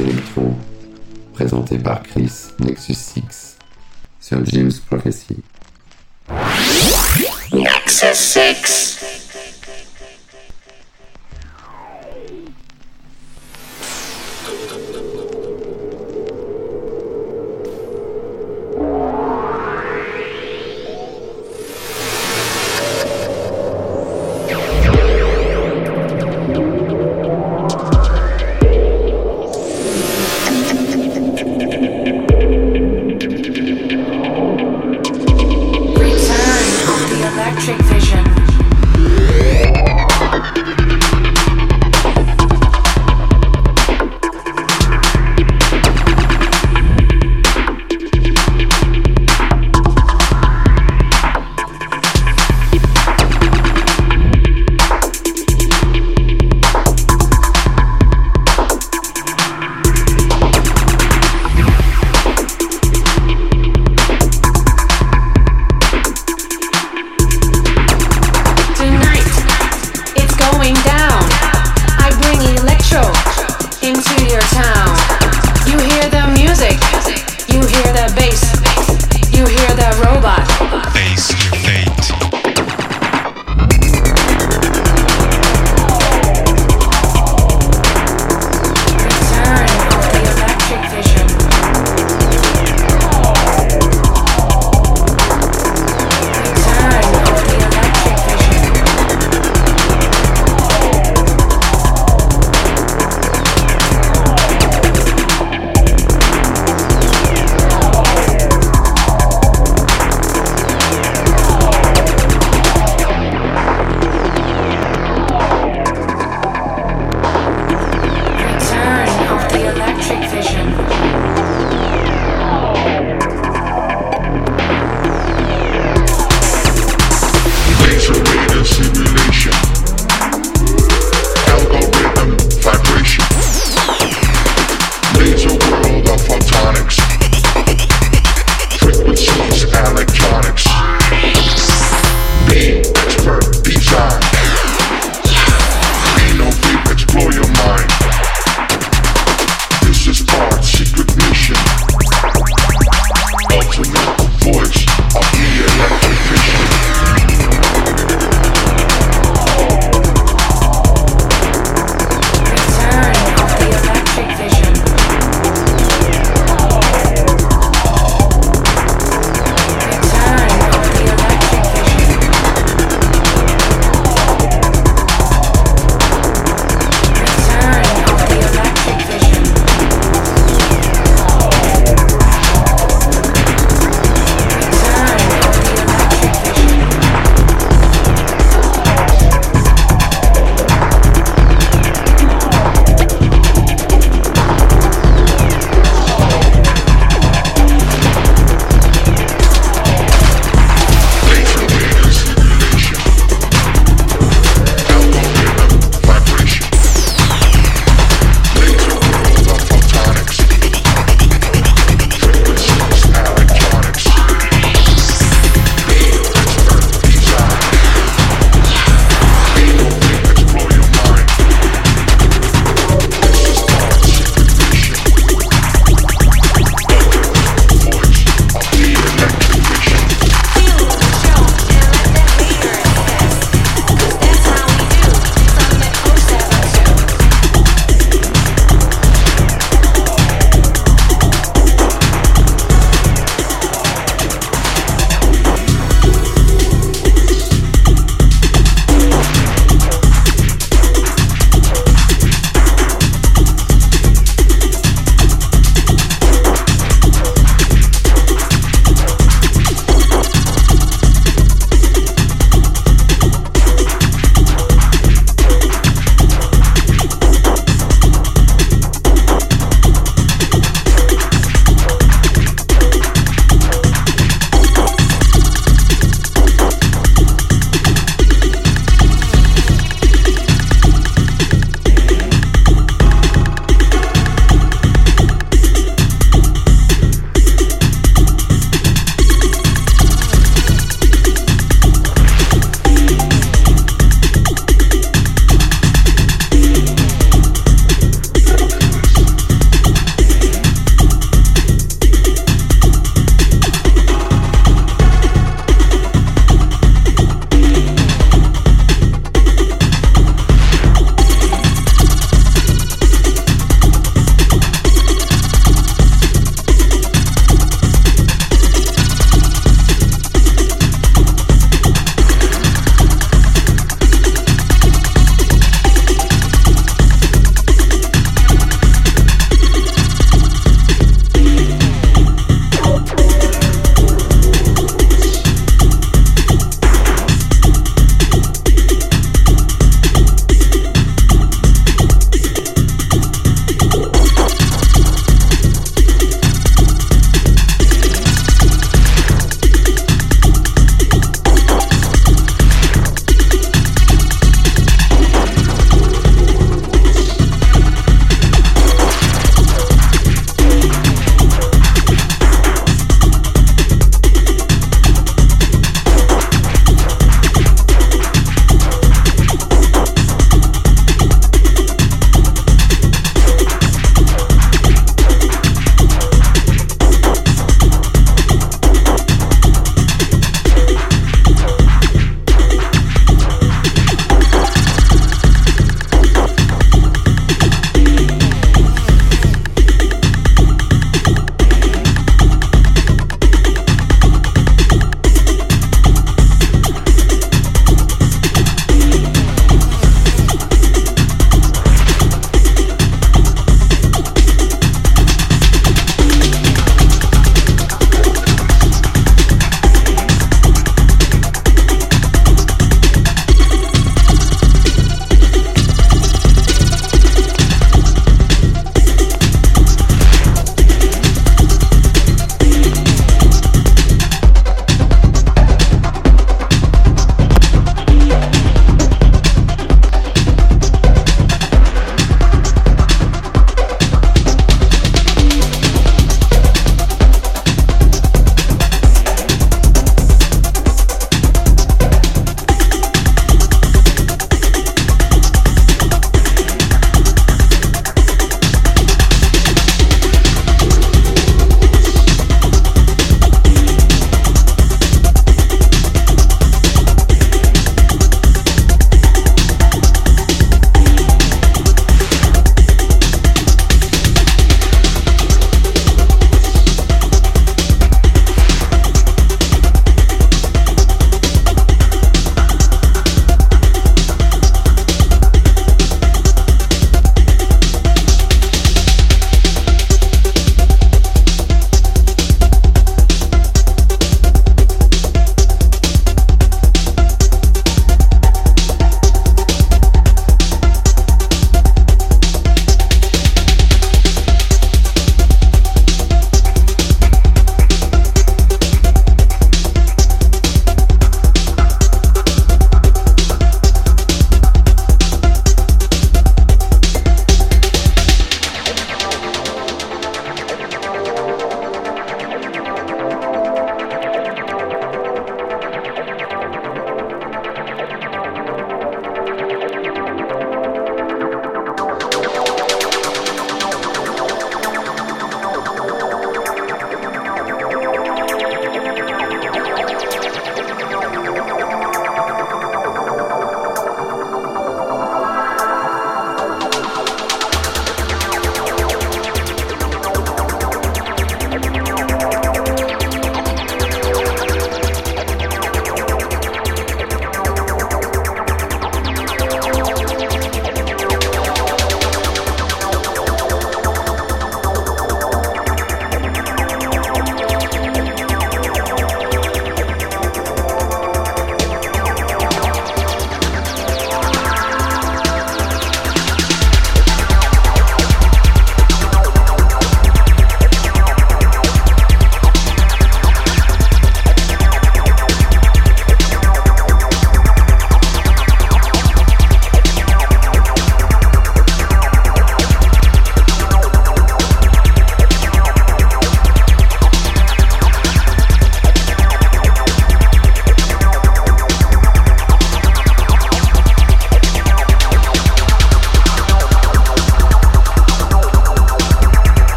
Electro, présenté par Chris Nexus 6 sur James Prophecy. Nexus 6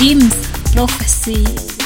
Jim's Prophecy.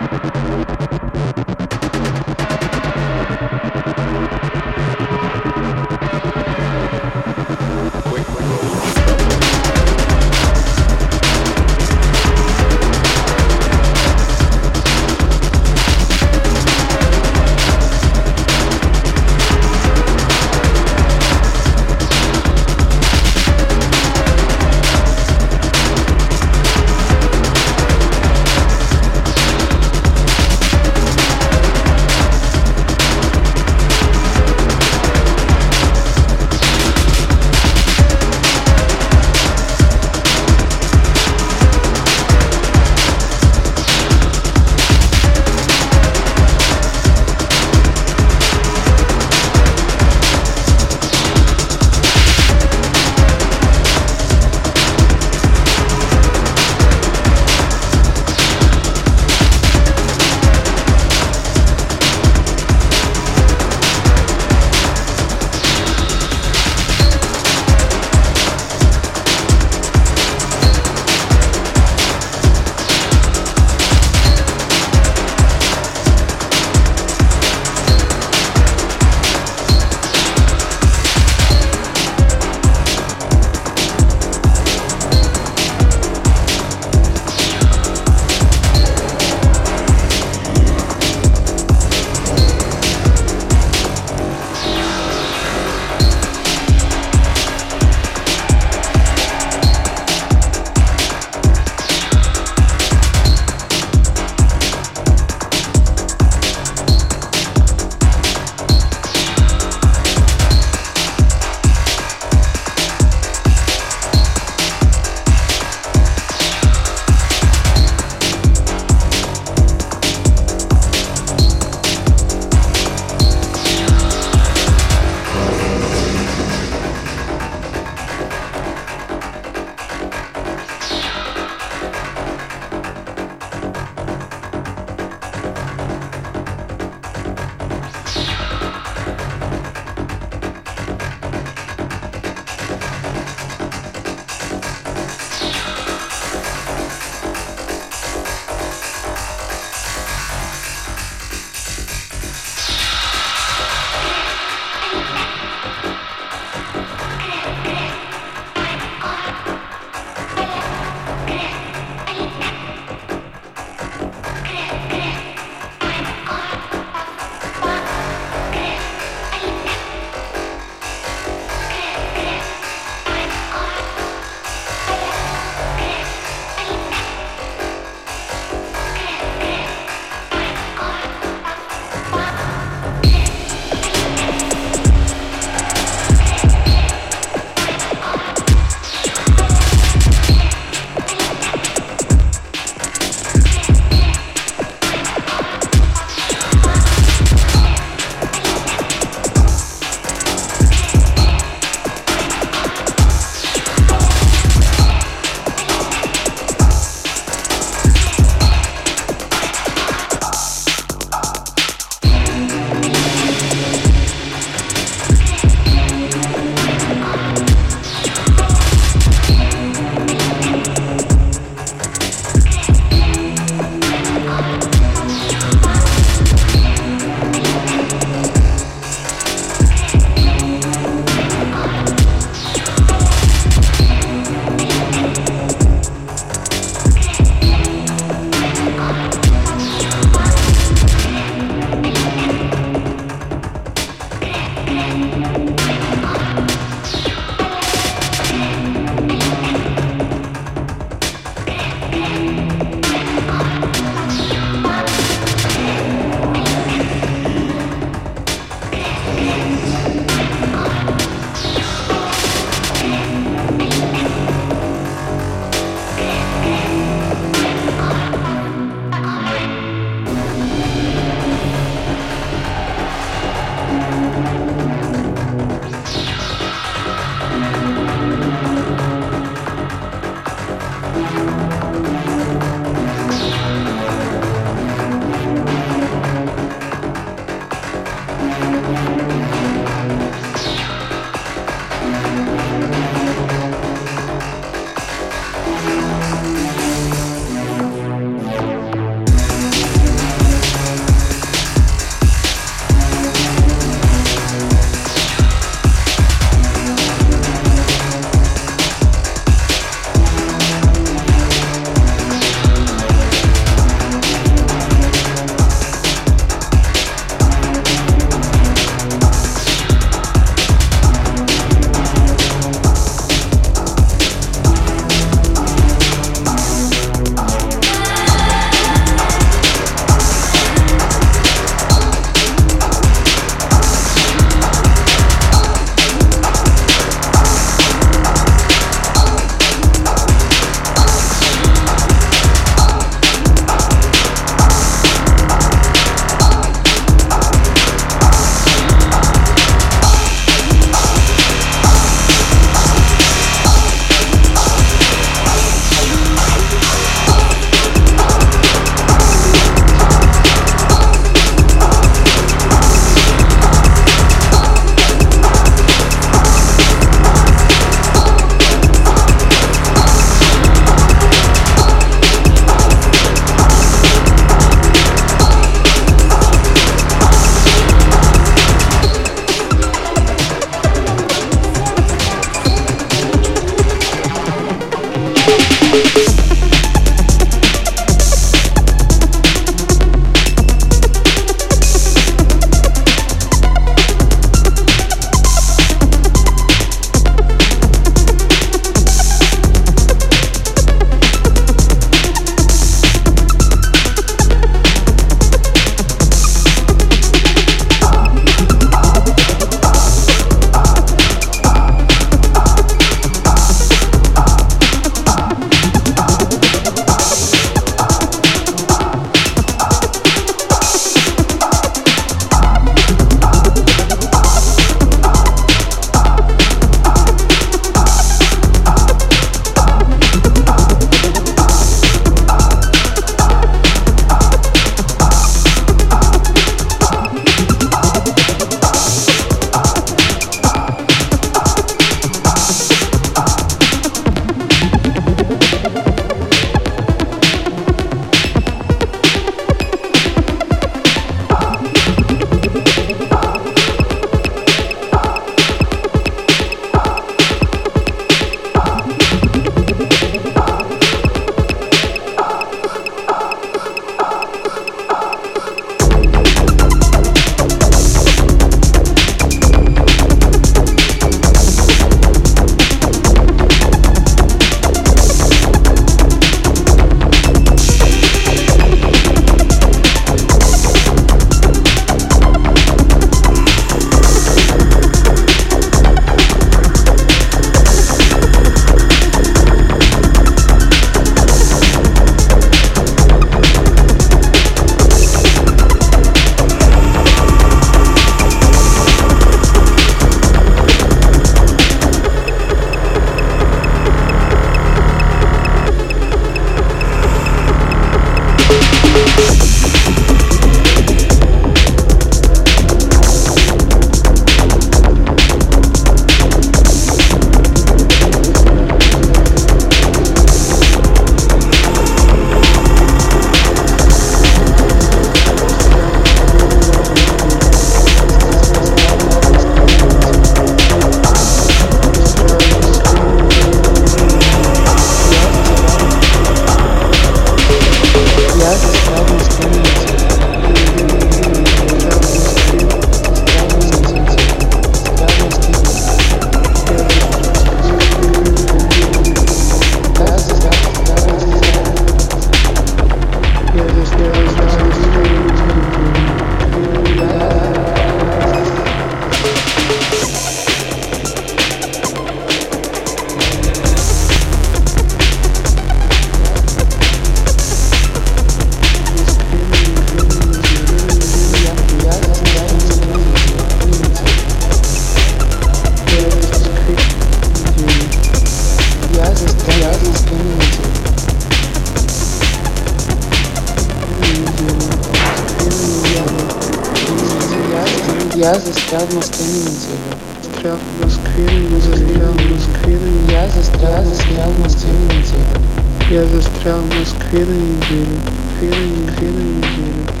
Жадно скринем тебя. Страхно скринем, застрял на скрине. Я застрял, застрял на скрине тебя. Я застрял на скрине недели. Скрине, скрине недели.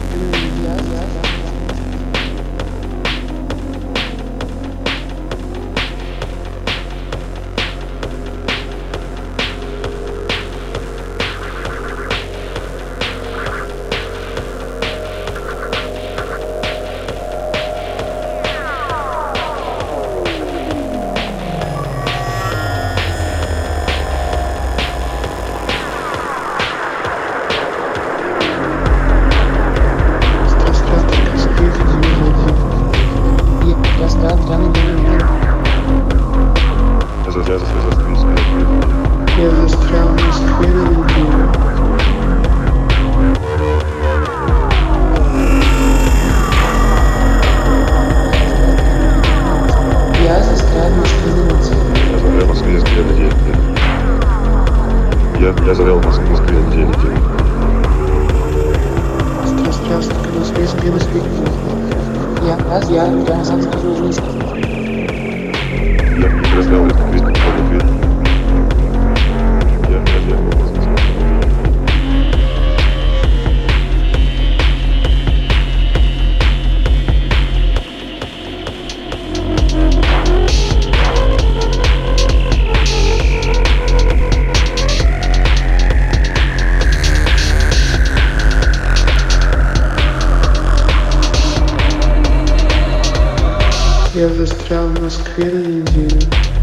tchau, most creator.